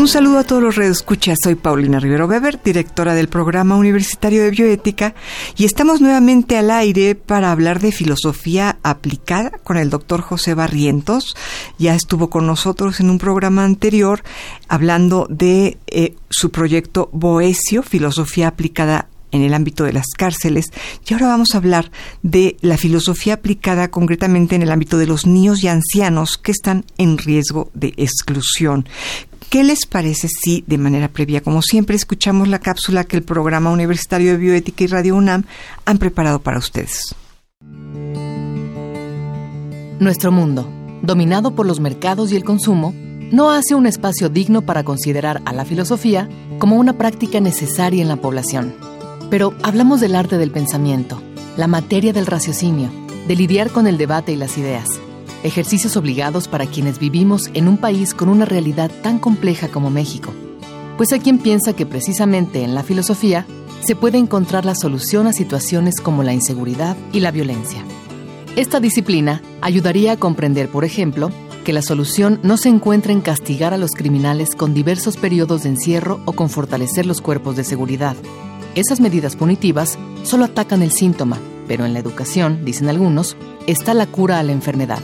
Un saludo a todos los redescuchas. Soy Paulina Rivero Weber, directora del Programa Universitario de Bioética, y estamos nuevamente al aire para hablar de filosofía aplicada con el doctor José Barrientos. Ya estuvo con nosotros en un programa anterior hablando de eh, su proyecto Boesio, Filosofía aplicada en el ámbito de las cárceles y ahora vamos a hablar de la filosofía aplicada concretamente en el ámbito de los niños y ancianos que están en riesgo de exclusión. ¿Qué les parece si, de manera previa, como siempre, escuchamos la cápsula que el Programa Universitario de Bioética y Radio UNAM han preparado para ustedes? Nuestro mundo, dominado por los mercados y el consumo, no hace un espacio digno para considerar a la filosofía como una práctica necesaria en la población. Pero hablamos del arte del pensamiento, la materia del raciocinio, de lidiar con el debate y las ideas ejercicios obligados para quienes vivimos en un país con una realidad tan compleja como México. Pues hay quien piensa que precisamente en la filosofía se puede encontrar la solución a situaciones como la inseguridad y la violencia. Esta disciplina ayudaría a comprender, por ejemplo, que la solución no se encuentra en castigar a los criminales con diversos periodos de encierro o con fortalecer los cuerpos de seguridad. Esas medidas punitivas solo atacan el síntoma, pero en la educación, dicen algunos, está la cura a la enfermedad.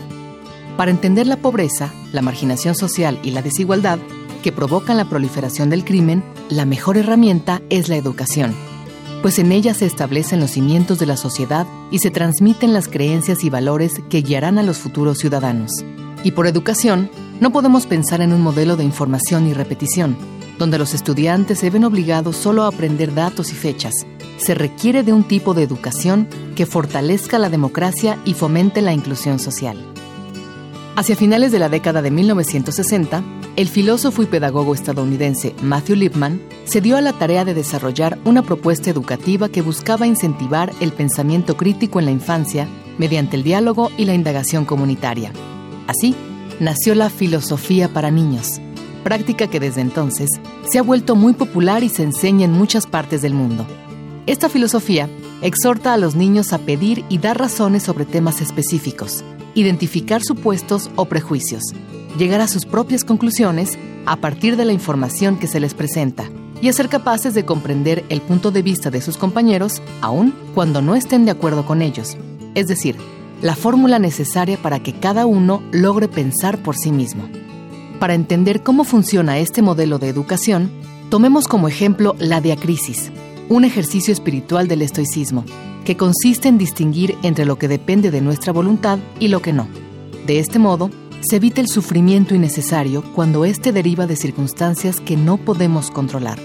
Para entender la pobreza, la marginación social y la desigualdad que provocan la proliferación del crimen, la mejor herramienta es la educación, pues en ella se establecen los cimientos de la sociedad y se transmiten las creencias y valores que guiarán a los futuros ciudadanos. Y por educación, no podemos pensar en un modelo de información y repetición, donde los estudiantes se ven obligados solo a aprender datos y fechas. Se requiere de un tipo de educación que fortalezca la democracia y fomente la inclusión social. Hacia finales de la década de 1960, el filósofo y pedagogo estadounidense Matthew Lipman se dio a la tarea de desarrollar una propuesta educativa que buscaba incentivar el pensamiento crítico en la infancia mediante el diálogo y la indagación comunitaria. Así, nació la filosofía para niños, práctica que desde entonces se ha vuelto muy popular y se enseña en muchas partes del mundo. Esta filosofía exhorta a los niños a pedir y dar razones sobre temas específicos, identificar supuestos o prejuicios, llegar a sus propias conclusiones a partir de la información que se les presenta y a ser capaces de comprender el punto de vista de sus compañeros aun cuando no estén de acuerdo con ellos. Es decir, la fórmula necesaria para que cada uno logre pensar por sí mismo. Para entender cómo funciona este modelo de educación, tomemos como ejemplo la diacrisis, un ejercicio espiritual del estoicismo, que consiste en distinguir entre lo que depende de nuestra voluntad y lo que no. De este modo, se evita el sufrimiento innecesario cuando éste deriva de circunstancias que no podemos controlar.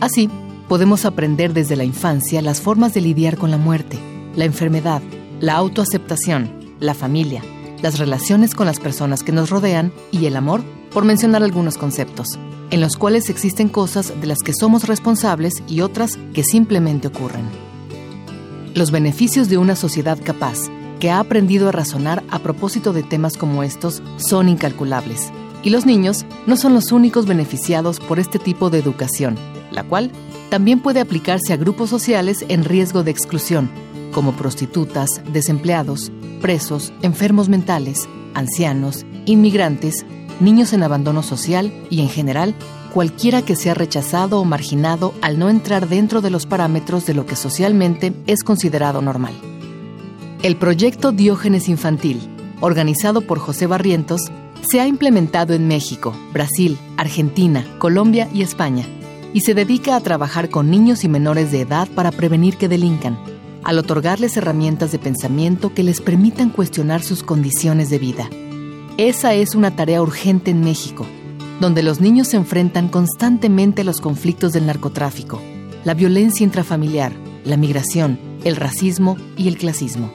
Así, podemos aprender desde la infancia las formas de lidiar con la muerte, la enfermedad, la autoaceptación, la familia, las relaciones con las personas que nos rodean y el amor, por mencionar algunos conceptos, en los cuales existen cosas de las que somos responsables y otras que simplemente ocurren. Los beneficios de una sociedad capaz, que ha aprendido a razonar a propósito de temas como estos, son incalculables. Y los niños no son los únicos beneficiados por este tipo de educación, la cual también puede aplicarse a grupos sociales en riesgo de exclusión, como prostitutas, desempleados, presos, enfermos mentales, ancianos, inmigrantes, niños en abandono social y, en general, cualquiera que sea rechazado o marginado al no entrar dentro de los parámetros de lo que socialmente es considerado normal. El proyecto Diógenes Infantil, organizado por José Barrientos, se ha implementado en México, Brasil, Argentina, Colombia y España, y se dedica a trabajar con niños y menores de edad para prevenir que delincan, al otorgarles herramientas de pensamiento que les permitan cuestionar sus condiciones de vida. Esa es una tarea urgente en México, donde los niños se enfrentan constantemente a los conflictos del narcotráfico, la violencia intrafamiliar, la migración, el racismo y el clasismo.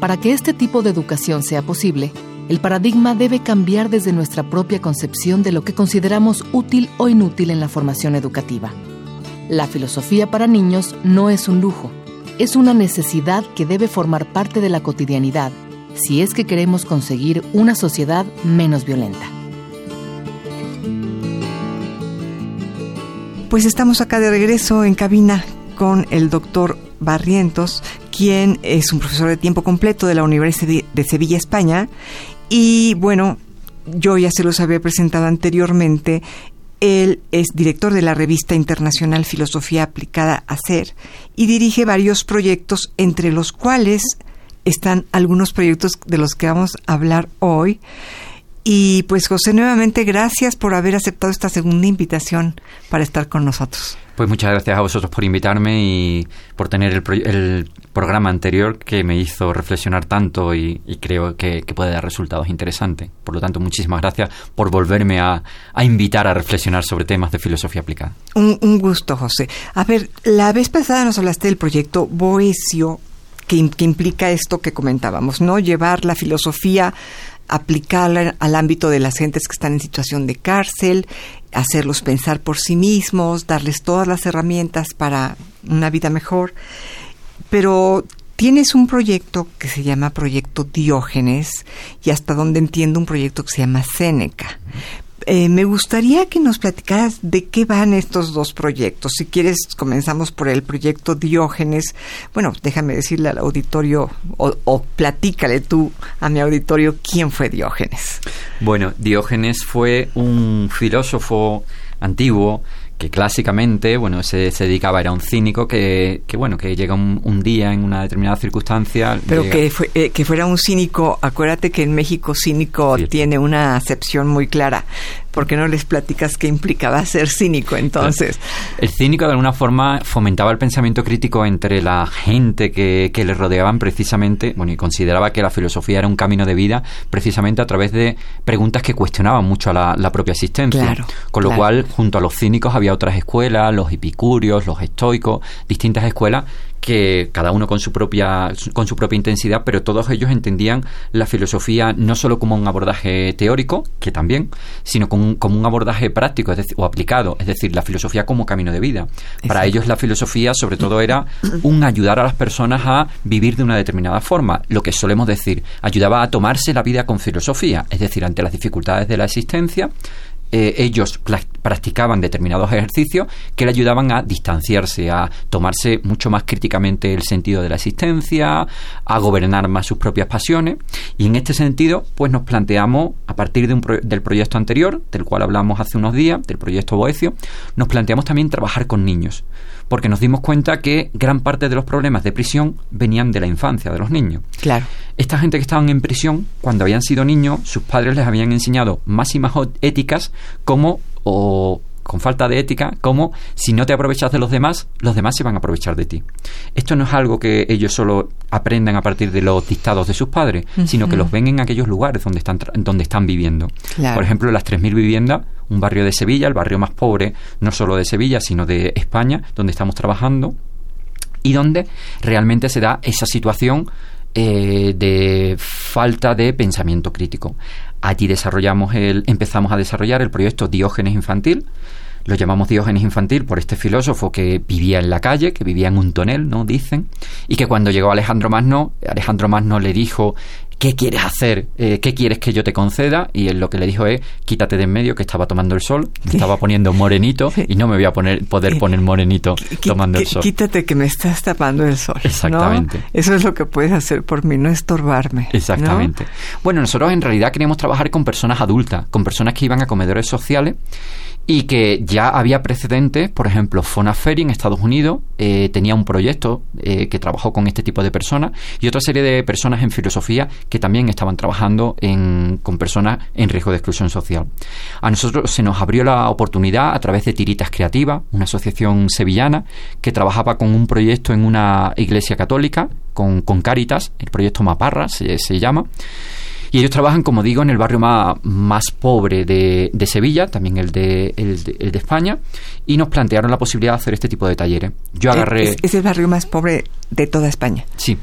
Para que este tipo de educación sea posible, el paradigma debe cambiar desde nuestra propia concepción de lo que consideramos útil o inútil en la formación educativa. La filosofía para niños no es un lujo, es una necesidad que debe formar parte de la cotidianidad si es que queremos conseguir una sociedad menos violenta. Pues estamos acá de regreso en cabina con el doctor Barrientos, quien es un profesor de tiempo completo de la Universidad de Sevilla, España. Y bueno, yo ya se los había presentado anteriormente. Él es director de la revista internacional Filosofía Aplicada a Ser y dirige varios proyectos, entre los cuales están algunos proyectos de los que vamos a hablar hoy. Y pues José, nuevamente gracias por haber aceptado esta segunda invitación para estar con nosotros. Pues muchas gracias a vosotros por invitarme y por tener el, programa anterior que me hizo reflexionar tanto y, creo que, puede dar resultados interesantes. Por lo tanto, muchísimas gracias por volverme a, invitar a reflexionar sobre temas de filosofía aplicada. Un, un, gusto, José. A ver, la vez pasada nos hablaste del proyecto Boesio, que, que implica esto que comentábamos, ¿no? Llevar la filosofía aplicarla al ámbito de las gentes que están en situación de cárcel, hacerlos pensar por sí mismos, darles todas las herramientas para una vida mejor. Pero tienes un proyecto que se llama Proyecto Diógenes y hasta donde entiendo un proyecto que se llama Séneca. Eh, me gustaría que nos platicaras de qué van estos dos proyectos. Si quieres, comenzamos por el proyecto Diógenes. Bueno, déjame decirle al auditorio o, o platícale tú a mi auditorio quién fue Diógenes. Bueno, Diógenes fue un filósofo antiguo que clásicamente, bueno, se, se, dedicaba, era un cínico que, que bueno, que llega un, día en una determinada circunstancia. Pero que, eh, que fuera un cínico, acuérdate que en México cínico tiene una acepción muy clara. ¿Por qué no les platicas qué implicaba ser cínico entonces? El cínico de alguna forma fomentaba el pensamiento crítico entre la gente que, que le rodeaban precisamente, bueno, y consideraba que la filosofía era un camino de vida precisamente a través de preguntas que cuestionaban mucho a la, propia existencia. Claro, Con lo cual, junto a los cínicos había otras escuelas, los epicúreos, los estoicos, distintas escuelas que cada uno con su propia con su propia intensidad, pero todos ellos entendían la filosofía no solo como un abordaje teórico, que también, sino como un, como un abordaje práctico o aplicado, es decir, la filosofía como camino de vida. Para ellos la filosofía sobre todo era un ayudar a las personas a vivir de una determinada forma, lo que solemos decir, ayudaba a tomarse la vida con filosofía, es decir, ante las dificultades de la existencia, eh, ellos practicaban determinados ejercicios que le ayudaban a distanciarse, a tomarse mucho más críticamente el sentido de la existencia, a gobernar más sus propias pasiones. Y en este sentido, pues nos planteamos, a partir de del proyecto anterior, del cual hablamos hace unos días, del proyecto Boecio, nos planteamos también trabajar con niños porque nos dimos cuenta que gran parte de los problemas de prisión venían de la infancia, de los niños. Claro. Esta gente que estaban en prisión, cuando habían sido niños, sus padres les habían enseñado máximas éticas como o con falta de ética, como si no te aprovechas de los demás, los demás se van a aprovechar de ti. Esto no es algo que ellos solo aprendan a partir de los dictados de sus padres, sino que los ven en aquellos lugares donde están, donde están viviendo. Por ejemplo, las 3.000 viviendas, un barrio de Sevilla, el barrio más pobre, no solo de Sevilla, sino de España, donde estamos trabajando, y donde realmente se da esa situación eh, de falta de pensamiento crítico. Allí desarrollamos el, empezamos a desarrollar el proyecto Diógenes Infantil. Lo llamamos Diógenes Infantil por este filósofo que vivía en la calle, que vivía en un tonel, ¿no? Dicen. Y que cuando llegó Alejandro Magno, Alejandro Magno le dijo ¿qué quieres hacer? Eh, ¿Qué quieres que yo te conceda? Y él lo que le dijo es, quítate de en medio que estaba tomando el sol, me estaba poniendo morenito y no me voy a poner, poder poner morenito tomando el sol. Quítate que me estás tapando el sol. Exactamente. Eso es lo que puedes hacer por mí, no estorbarme. Exactamente. Bueno, nosotros en realidad queríamos trabajar con personas adultas, con personas que iban a comedores sociales y que ya había precedentes, por ejemplo, Fonaferry en Estados Unidos eh, tenía un proyecto eh, que trabajó con este tipo de personas y otra serie de personas en filosofía que también estaban trabajando con personas en riesgo de exclusión social. A nosotros se nos abrió la oportunidad a través de Tiritas Creativas, una asociación sevillana que trabajaba con un proyecto en una iglesia católica, con, con Caritas, el proyecto Maparra se, se llama. Y ellos trabajan, como digo, en el barrio más, más pobre de, de Sevilla, también el de, el de, España, y nos plantearon la posibilidad de hacer este tipo de talleres. Yo agarré... Es, es el barrio más pobre de toda España. Sí.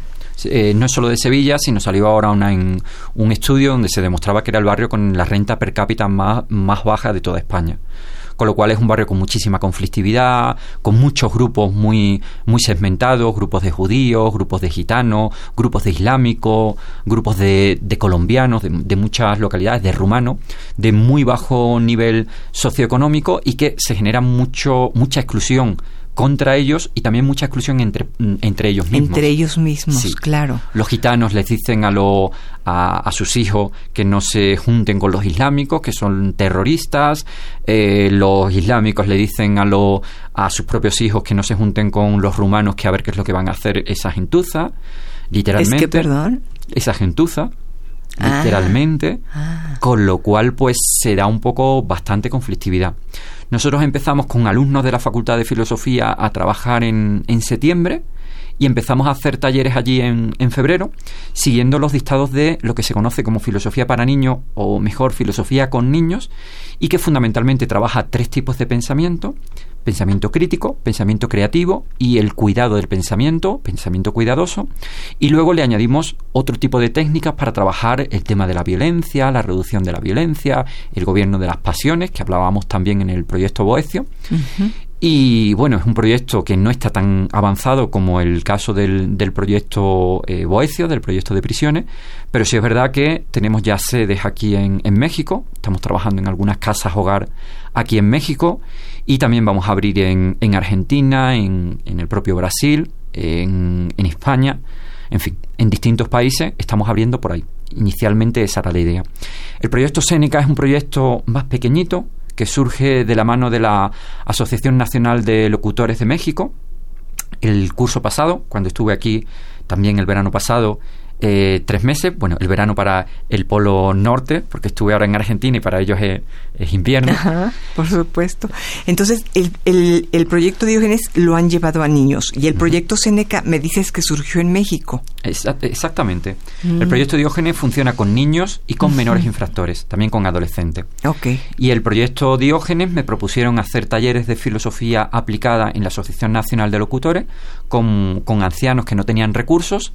eh, no es solo de Sevilla, sino salió ahora una, en un estudio donde se demostraba que era el barrio con la renta per cápita más, más baja de toda España con lo cual es un barrio con muchísima conflictividad, con muchos grupos muy, muy segmentados, grupos de judíos, grupos de gitanos, grupos de islámicos, grupos de, de colombianos, de, muchas localidades, de rumanos, de muy bajo nivel socioeconómico y que se genera mucho, mucha exclusión contra ellos y también mucha exclusión entre, entre ellos mismos. Entre ellos mismos, claro. Los gitanos les dicen a, lo, a, sus hijos que no se junten con los islámicos, que son terroristas. Eh, los islámicos le dicen a, lo, a sus propios hijos que no se junten con los rumanos, que a ver qué es lo que van a hacer esa gentuza. Literalmente. ¿Es que, perdón? Esa gentuza ah. literalmente, ah. con lo cual pues se da un poco bastante conflictividad. Nosotros empezamos con alumnos de la Facultad de Filosofía a trabajar en, en septiembre y empezamos a hacer talleres allí en, en, febrero, siguiendo los dictados de lo que se conoce como filosofía para niños, o mejor, filosofía con niños, y que fundamentalmente trabaja tres tipos de pensamiento, pensamiento crítico, pensamiento creativo y el cuidado del pensamiento, pensamiento cuidadoso, y luego le añadimos otro tipo de técnicas para trabajar el tema de la violencia, la reducción de la violencia, el gobierno de las pasiones, que hablábamos también en el proyecto Boecio. Y bueno, es un proyecto que no está tan avanzado como el caso del, del proyecto eh, Boecio, del proyecto de prisiones, pero sí es verdad que tenemos ya sedes aquí en, en México, estamos trabajando en algunas casas hogar aquí en México y también vamos a abrir en, en Argentina, en, el propio Brasil, en, en España, en fin, en distintos países estamos abriendo por ahí. Inicialmente esa era la idea. El proyecto Seneca es un proyecto más pequeñito que surge de la mano de la Asociación Nacional de Locutores de México. El curso pasado, cuando estuve aquí también el verano pasado, eh, tres meses, bueno, el verano para el polo norte, porque estuve ahora en Argentina y para ellos es, invierno. por supuesto. Entonces, el, el, el, proyecto Diógenes lo han llevado a niños y el proyecto Seneca me dices que surgió en México. exactamente. Mm. El proyecto Diógenes funciona con niños y con menores infractores, también con adolescentes. Okay. Y el proyecto Diógenes me propusieron hacer talleres de filosofía aplicada en la Asociación Nacional de Locutores con, con ancianos que no tenían recursos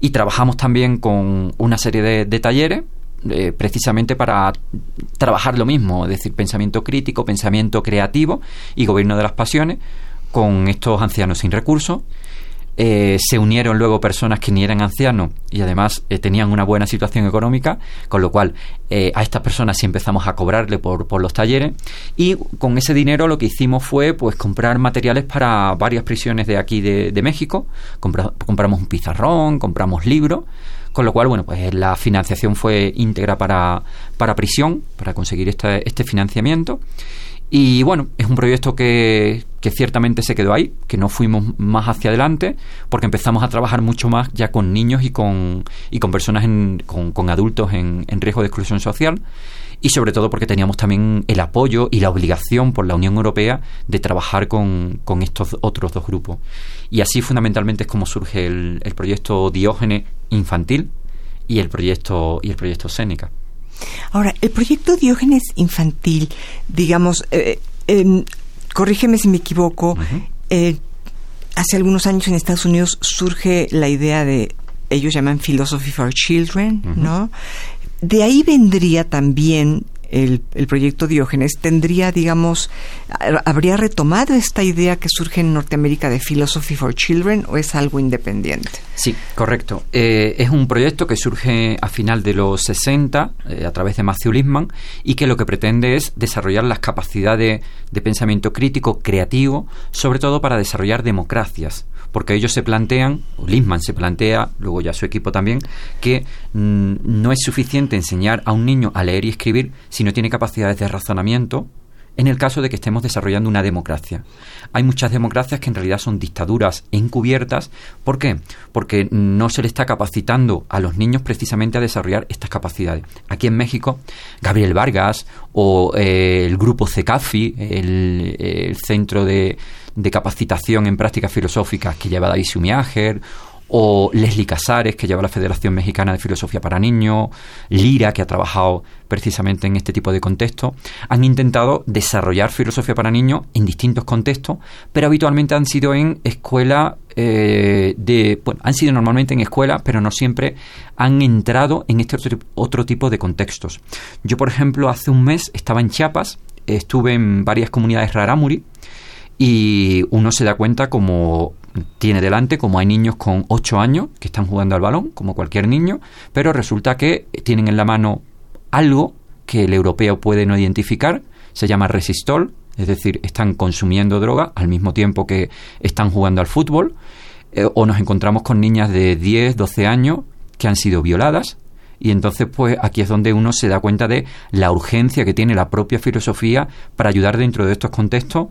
y trabajamos también con una serie de, talleres eh, precisamente para trabajar lo mismo, es decir, pensamiento crítico, pensamiento creativo y gobierno de las pasiones con estos ancianos sin recursos eh, se unieron luego personas que ni eran ancianos y además eh, tenían una buena situación económica, con lo cual eh, a estas personas sí empezamos a cobrarle por, por, los talleres y con ese dinero lo que hicimos fue pues comprar materiales para varias prisiones de aquí de, México, Compra, compramos un pizarrón, compramos libros, con lo cual bueno pues la financiación fue íntegra para, para prisión, para conseguir este financiamiento y bueno, es un proyecto que, que, ciertamente se quedó ahí, que no fuimos más hacia adelante, porque empezamos a trabajar mucho más ya con niños y con, y con personas, en, con, adultos en, en, riesgo de exclusión social, y sobre todo porque teníamos también el apoyo y la obligación por la Unión Europea de trabajar con, con estos otros dos grupos. Y así fundamentalmente es como surge el, el proyecto Diógenes infantil y el proyecto, y el proyecto Séneca. Ahora, el proyecto Diógenes Infantil, digamos, eh, eh, corrígeme si me equivoco, uh -huh. eh, hace algunos años en Estados Unidos surge la idea de, ellos llaman Philosophy for Children, uh -huh. ¿no? De ahí vendría también el, el, proyecto Diógenes tendría, digamos, habría retomado esta idea que surge en Norteamérica de Philosophy for Children o es algo independiente? Sí, correcto. Eh, es un proyecto que surge a final de los 60 eh, a través de Matthew Lipman y que lo que pretende es desarrollar las capacidades de pensamiento crítico, creativo, sobre todo para desarrollar democracias porque ellos se plantean, Lisman se plantea, luego ya su equipo también, que mmm, no es suficiente enseñar a un niño a leer y escribir si no tiene capacidades de razonamiento en el caso de que estemos desarrollando una democracia. Hay muchas democracias que en realidad son dictaduras encubiertas. ¿Por qué? Porque no se le está capacitando a los niños precisamente a desarrollar estas capacidades. Aquí en México, Gabriel Vargas o eh, el grupo CECAFI, el Centro de, de, Capacitación en Prácticas Filosóficas que lleva Daisy Miager, o Leslie Casares, que lleva la Federación Mexicana de Filosofía para Niños, Lira, que ha trabajado precisamente en este tipo de contextos, han intentado desarrollar filosofía para niños en distintos contextos, pero habitualmente han sido en escuelas eh, de, bueno, han sido normalmente en escuelas, pero no siempre han entrado en este otro, otro tipo de contextos. Yo, por ejemplo, hace un mes estaba en Chiapas, estuve en varias comunidades rarámuri, y uno se da cuenta como tiene delante, como hay niños con 8 años que están jugando al balón, como cualquier niño, pero resulta que tienen en la mano algo que el europeo puede no identificar, se llama resistol, es decir, están consumiendo droga al mismo tiempo que están jugando al fútbol, eh, o nos encontramos con niñas de 10, 12 años que han sido violadas, y entonces, pues aquí es donde uno se da cuenta de la urgencia que tiene la propia filosofía para ayudar dentro de estos contextos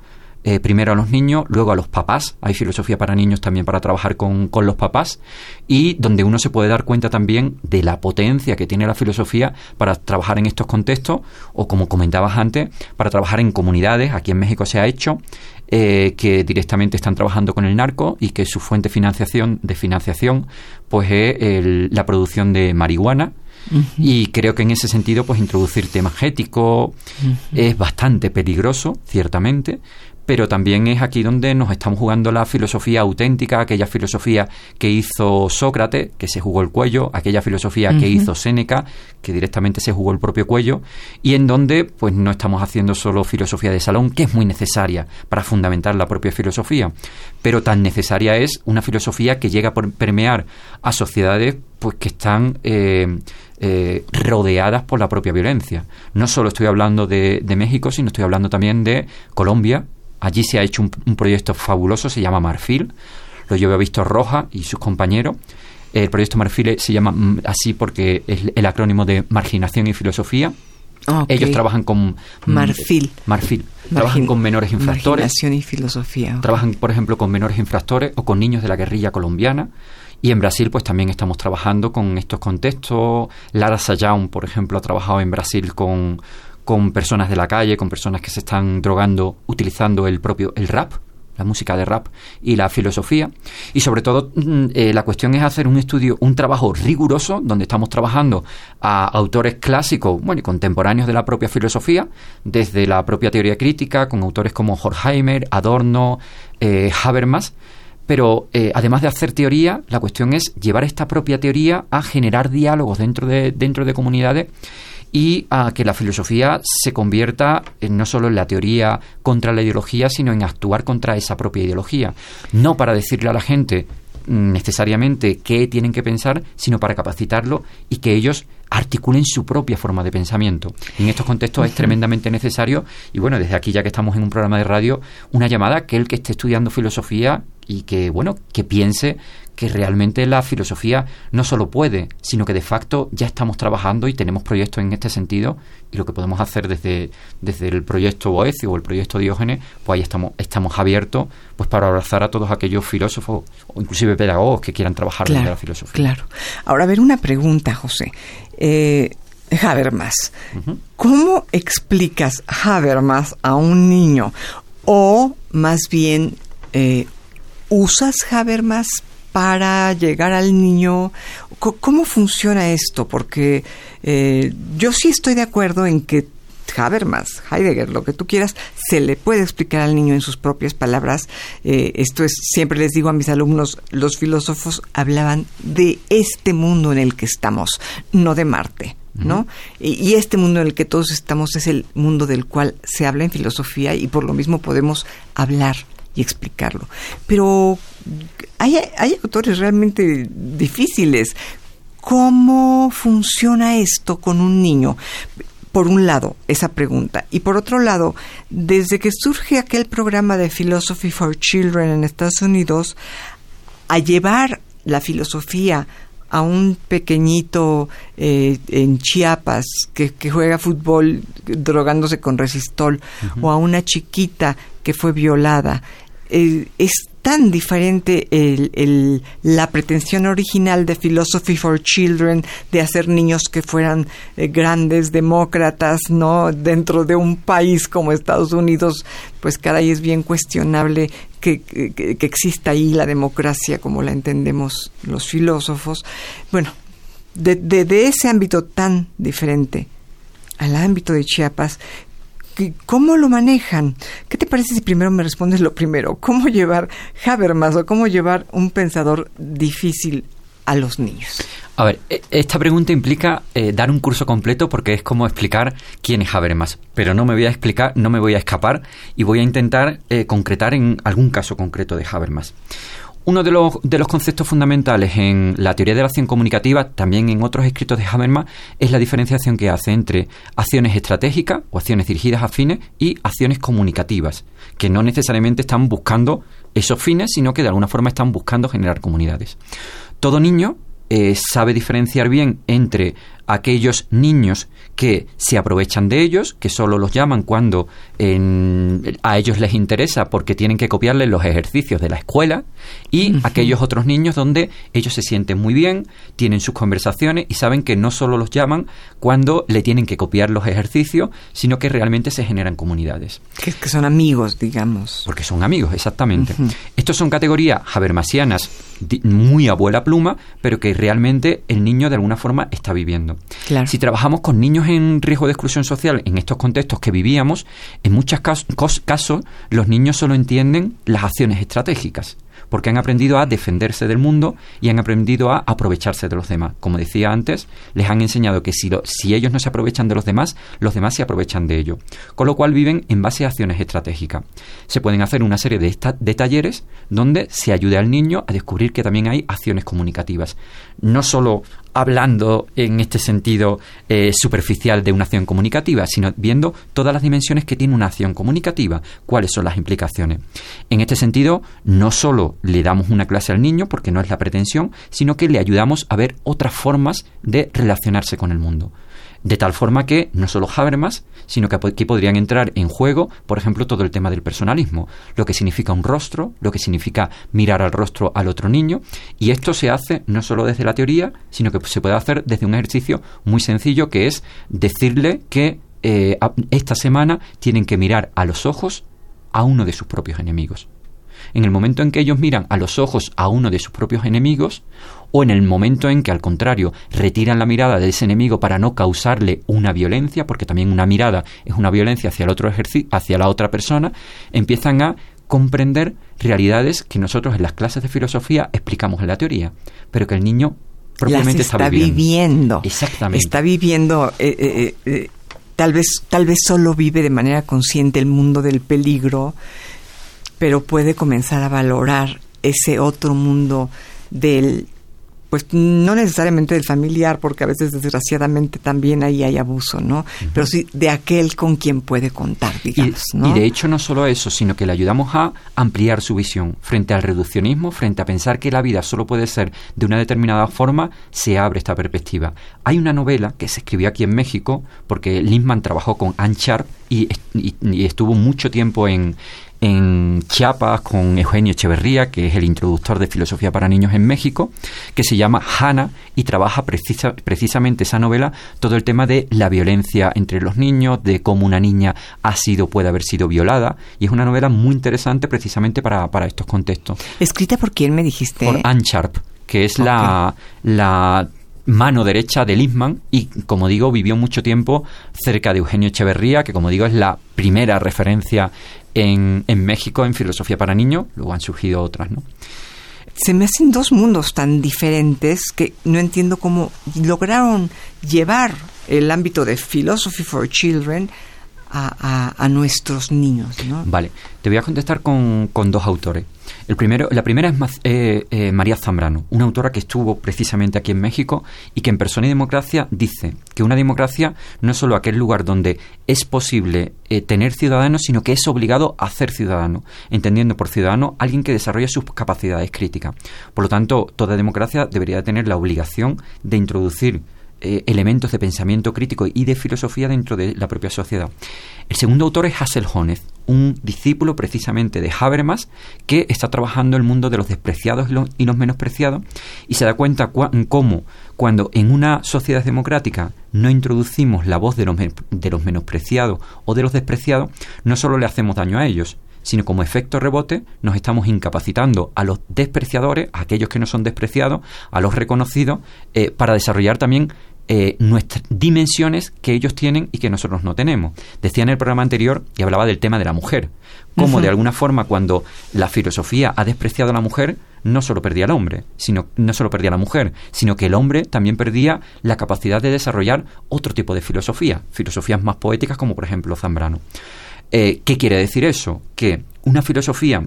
eh, primero a los niños, luego a los papás. Hay filosofía para niños también para trabajar con, con, los papás y donde uno se puede dar cuenta también de la potencia que tiene la filosofía para trabajar en estos contextos o como comentabas antes, para trabajar en comunidades. Aquí en México se ha hecho. Eh, que directamente están trabajando con el narco y que su fuente de financiación, de financiación pues es la producción de marihuana y creo que en ese sentido pues introducir temas éticos es bastante peligroso ciertamente pero también es aquí donde nos estamos jugando la filosofía auténtica, aquella filosofía que hizo Sócrates, que se jugó el cuello, aquella filosofía que hizo Séneca, que directamente se jugó el propio cuello, y en donde pues no estamos haciendo solo filosofía de salón, que es muy necesaria para fundamentar la propia filosofía, pero tan necesaria es una filosofía que llega a permear a sociedades pues que están eh, eh, rodeadas por la propia violencia. No solo estoy hablando de, de México, sino estoy hablando también de Colombia, Allí se ha hecho un, proyecto fabuloso, se llama Marfil, lo lleva Víctor Roja y sus compañeros. El proyecto Marfil se llama mm, así porque es el acrónimo de Marginación y Filosofía. Ellos trabajan con mm, Marfil. Marfil. Trabajan con menores infractores. Marginación y filosofía. Trabajan, por ejemplo, con menores infractores o con niños de la guerrilla colombiana. Y en Brasil, pues también estamos trabajando con estos contextos. Lara Sayaun, por ejemplo, ha trabajado en Brasil con, con personas de la calle, con personas que se están drogando utilizando el propio el rap, la música de rap y la filosofía. Y sobre todo, mm, eh, la cuestión es hacer un estudio, un trabajo riguroso, donde estamos trabajando a autores clásicos, bueno, y contemporáneos de la propia filosofía, desde la propia teoría crítica, con autores como Horkheimer, Adorno, eh, Habermas. Pero eh, además de hacer teoría, la cuestión es llevar esta propia teoría a generar diálogos dentro de, dentro de comunidades y a que la filosofía se convierta en no solo en la teoría contra la ideología, sino en actuar contra esa propia ideología. No para decirle a la gente mm, necesariamente qué tienen que pensar, sino para capacitarlo y que ellos articulen su propia forma de pensamiento. En estos contextos es tremendamente necesario, y bueno, desde aquí ya que estamos en un programa de radio, una llamada que el que esté estudiando filosofía y que, bueno, que piense que realmente la filosofía no solo puede, sino que de facto ya estamos trabajando y tenemos proyectos en este sentido y lo que podemos hacer desde, desde el proyecto Boecio o el proyecto Diógenes, pues ahí estamos, estamos abiertos pues para abrazar a todos aquellos filósofos o inclusive pedagogos que quieran trabajar en la filosofía. Claro. Ahora, a ver, una pregunta, José. Eh, Habermas. ¿Cómo explicas Habermas a un niño? O más bien, eh, ¿usas Habermas para llegar al niño? ¿Cómo funciona esto? Porque eh, yo sí estoy de acuerdo en que Habermas, Heidegger, lo que tú quieras, se le puede explicar al niño en sus propias palabras. Eh, esto es, siempre les digo a mis alumnos, los filósofos hablaban de este mundo en el que estamos, no de Marte. ¿no? y, este mundo en el que todos estamos es el mundo del cual se habla en filosofía y por lo mismo podemos hablar y explicarlo. Pero hay, hay autores realmente difíciles. ¿Cómo funciona esto con un niño? por un lado, esa pregunta. Y por otro lado, desde que surge aquel programa de Philosophy for Children en Estados Unidos, a llevar la filosofía a un pequeñito eh, en Chiapas que, juega fútbol drogándose con resistol, o a una chiquita que fue violada, eh, es tan diferente el, la pretensión original de Philosophy for Children de hacer niños que fueran eh, grandes demócratas, ¿no? Dentro de un país como Estados Unidos, pues caray, es bien cuestionable que, que, exista ahí la democracia como la entendemos los filósofos. Bueno, de, de, de ese ámbito tan diferente al ámbito de Chiapas, ¿Cómo lo manejan? ¿Qué te parece si primero me respondes lo primero? ¿Cómo llevar Habermas o cómo llevar un pensador difícil a los niños? A ver, e, esta pregunta implica eh, dar un curso completo porque es como explicar quién es Habermas, pero no me voy a explicar, no me voy a escapar y voy a intentar eh, concretar en algún caso concreto de Habermas. Uno de los, de los conceptos fundamentales en la teoría de la acción comunicativa, también en otros escritos de Habermas, es la diferenciación que hace entre acciones estratégicas o acciones dirigidas a fines y acciones comunicativas, que no necesariamente están buscando esos fines, sino que de alguna forma están buscando generar comunidades. Todo niño eh, sabe diferenciar bien entre aquellos niños que se aprovechan de ellos, que solo los llaman cuando a ellos les interesa porque tienen que copiarles los ejercicios de la escuela, y aquellos otros niños donde ellos se sienten muy bien, tienen sus conversaciones y saben que no solo los llaman cuando le tienen que copiar los ejercicios, sino que realmente se generan comunidades. Que, que son amigos, digamos. Porque son amigos, exactamente. Estos son categorías habermasianas muy abuela pluma, pero que realmente el niño de alguna forma está viviendo. Si trabajamos con niños en riesgo de exclusión social en estos contextos que vivíamos, en muchos casos los niños solo entienden las acciones estratégicas porque han aprendido a defenderse del mundo y han aprendido a aprovecharse de los demás. Como decía antes, les han enseñado que si, si ellos no se aprovechan de los demás, los demás se aprovechan de ellos. Con lo cual viven en base a acciones estratégicas. Se pueden hacer una serie de, de talleres donde se ayude al niño a descubrir que también hay acciones comunicativas. No solo hablando en este sentido eh, superficial de una acción comunicativa, sino viendo todas las dimensiones que tiene una acción comunicativa, cuáles son las implicaciones. En este sentido, no solo le damos una clase al niño, porque no es la pretensión, sino que le ayudamos a ver otras formas de relacionarse con el mundo. De tal forma que no solo Habermas, sino que, que, podrían entrar en juego, por ejemplo, todo el tema del personalismo, lo que significa un rostro, lo que significa mirar al rostro al otro niño, y esto se hace no solo desde la teoría, sino que se puede hacer desde un ejercicio muy sencillo que es decirle que eh, esta semana tienen que mirar a los ojos a uno de sus propios enemigos. En el momento en que ellos miran a los ojos a uno de sus propios enemigos, o en el momento en que al contrario retiran la mirada de ese enemigo para no causarle una violencia, porque también una mirada es una violencia hacia el otro hacia la otra persona, empiezan a comprender realidades que nosotros en las clases de filosofía explicamos en la teoría, pero que el niño propiamente está, viviendo. Exactamente. Está viviendo eh, eh, eh, tal vez tal vez solo vive de manera consciente el mundo del peligro, pero puede comenzar a valorar ese otro mundo del pues no necesariamente del familiar, porque a veces desgraciadamente también ahí hay abuso, ¿no? Pero sí de aquel con quien puede contar, digamos, y, y, de hecho no solo eso, sino que le ayudamos a ampliar su visión. Frente al reduccionismo, frente a pensar que la vida solo puede ser de una determinada forma, se abre esta perspectiva. Hay una novela que se escribió aquí en México, porque Lindman trabajó con Anne Sharp y estuvo mucho tiempo en, en Chiapas con Eugenio Echeverría, que es el introductor de filosofía para niños en México, que se llama Hannah y trabaja precisamente esa novela todo el tema de la violencia entre los niños, de cómo una niña ha sido, puede haber sido violada, y es una novela muy interesante precisamente para, para estos contextos. ¿Escrita por quién me dijiste? Por Anne Sharp, que es la, la mano derecha de Lisman y, como digo, vivió mucho tiempo cerca de Eugenio Echeverría, que, como digo, es la primera referencia en, en México en filosofía para niños, luego han surgido otras, ¿no? se me hacen dos mundos tan diferentes que no entiendo cómo lograron llevar el ámbito de Philosophy for Children a, nuestros niños. ¿no? Vale, te voy a contestar con, con dos autores. El primero, la primera es eh, eh, María Zambrano, una autora que estuvo precisamente aquí en México y que en Persona y Democracia dice que una democracia no es solo aquel lugar donde es posible eh, tener ciudadanos, sino que es obligado a ser ciudadano, entendiendo por ciudadano alguien que desarrolla sus capacidades críticas. Por lo tanto, toda democracia debería tener la obligación de introducir eh, elementos de pensamiento crítico y de filosofía dentro de la propia sociedad. El segundo autor es Hassel Honeth, un discípulo precisamente de Habermas que está trabajando el mundo de los despreciados y los, menospreciados y se da cuenta cómo cuando en una sociedad democrática no introducimos la voz de los, de los menospreciados o de los despreciados, no solo le hacemos daño a ellos, sino como efecto rebote nos estamos incapacitando a los despreciadores, a aquellos que no son despreciados, a los reconocidos, eh, para desarrollar también eh, nuestras dimensiones que ellos tienen y que nosotros no tenemos. Decía en el programa anterior y hablaba del tema de la mujer, como de alguna forma cuando la filosofía ha despreciado a la mujer, no solo perdía al hombre, sino no solo perdía a la mujer, sino que el hombre también perdía la capacidad de desarrollar otro tipo de filosofía, filosofías más poéticas como por ejemplo Zambrano. Eh, ¿Qué quiere decir eso? Que una filosofía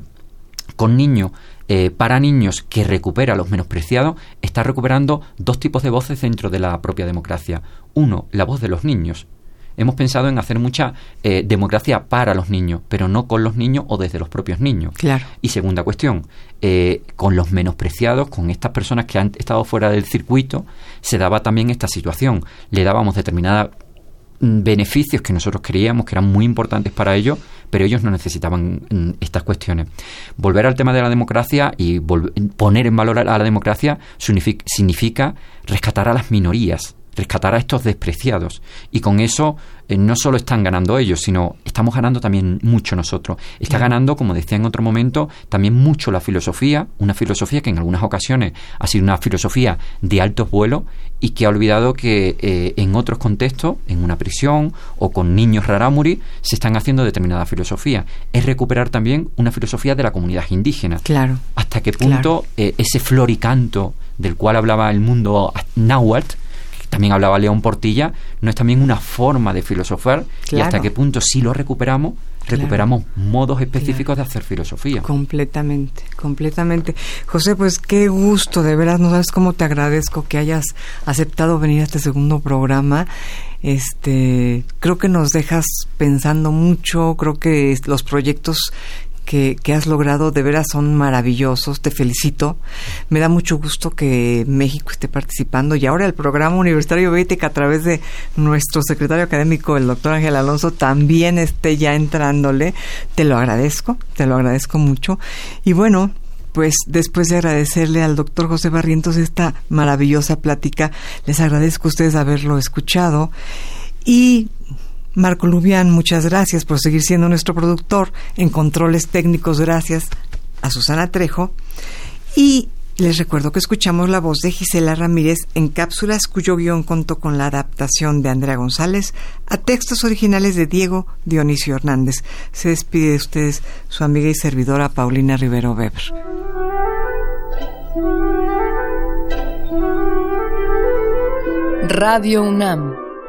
con niños, eh, para niños que recupera a los menospreciados, está recuperando dos tipos de voces dentro de la propia democracia. Uno, la voz de los niños. Hemos pensado en hacer mucha eh, democracia para los niños, pero no con los niños o desde los propios niños. Claro. Y segunda cuestión, eh, con los menospreciados, con estas personas que han estado fuera del circuito, se daba también esta situación. Le dábamos determinada Mm, beneficios que nosotros creíamos que eran muy importantes para ellos, pero ellos no necesitaban mm, estas cuestiones. Volver al tema de la democracia y poner en valor a la democracia significa rescatar a las minorías, rescatar a estos despreciados. Y con eso eh, no solo están ganando ellos, sino estamos ganando también mucho nosotros. Está ganando, como decía en otro momento, también mucho la filosofía, una filosofía que en algunas ocasiones ha sido una filosofía de altos vuelos y que ha olvidado que eh, en otros contextos, en una prisión o con niños rarámuri, se están haciendo determinada filosofía. Es recuperar también una filosofía de la comunidad indígena. Claro. Hasta qué punto eh, ese floricanto del cual hablaba el mundo náhuatl, también hablaba León Portilla, no es también una forma de filosofar y hasta qué punto si lo recuperamos, recuperamos modos específicos de hacer filosofía. Completamente, completamente. José, pues qué gusto, de veras, no sabes cómo te agradezco que hayas aceptado venir a este segundo programa. Este, creo que nos dejas pensando mucho, creo que los proyectos que, has logrado de veras son maravillosos, te felicito. Me da mucho gusto que México esté participando y ahora el programa universitario Bética a través de nuestro secretario académico, el doctor Ángel Alonso, también esté ya entrándole. Te lo agradezco, te lo agradezco mucho. Y bueno, pues después de agradecerle al doctor José Barrientos esta maravillosa plática, les agradezco a ustedes haberlo escuchado y Marco Lubián, muchas gracias por seguir siendo nuestro productor en controles técnicos, gracias a Susana Trejo. Y les recuerdo que escuchamos la voz de Gisela Ramírez en cápsulas cuyo guion contó con la adaptación de Andrea González a textos originales de Diego Dionisio Hernández. Se despide de ustedes su amiga y servidora Paulina Rivero Weber. Radio UNAM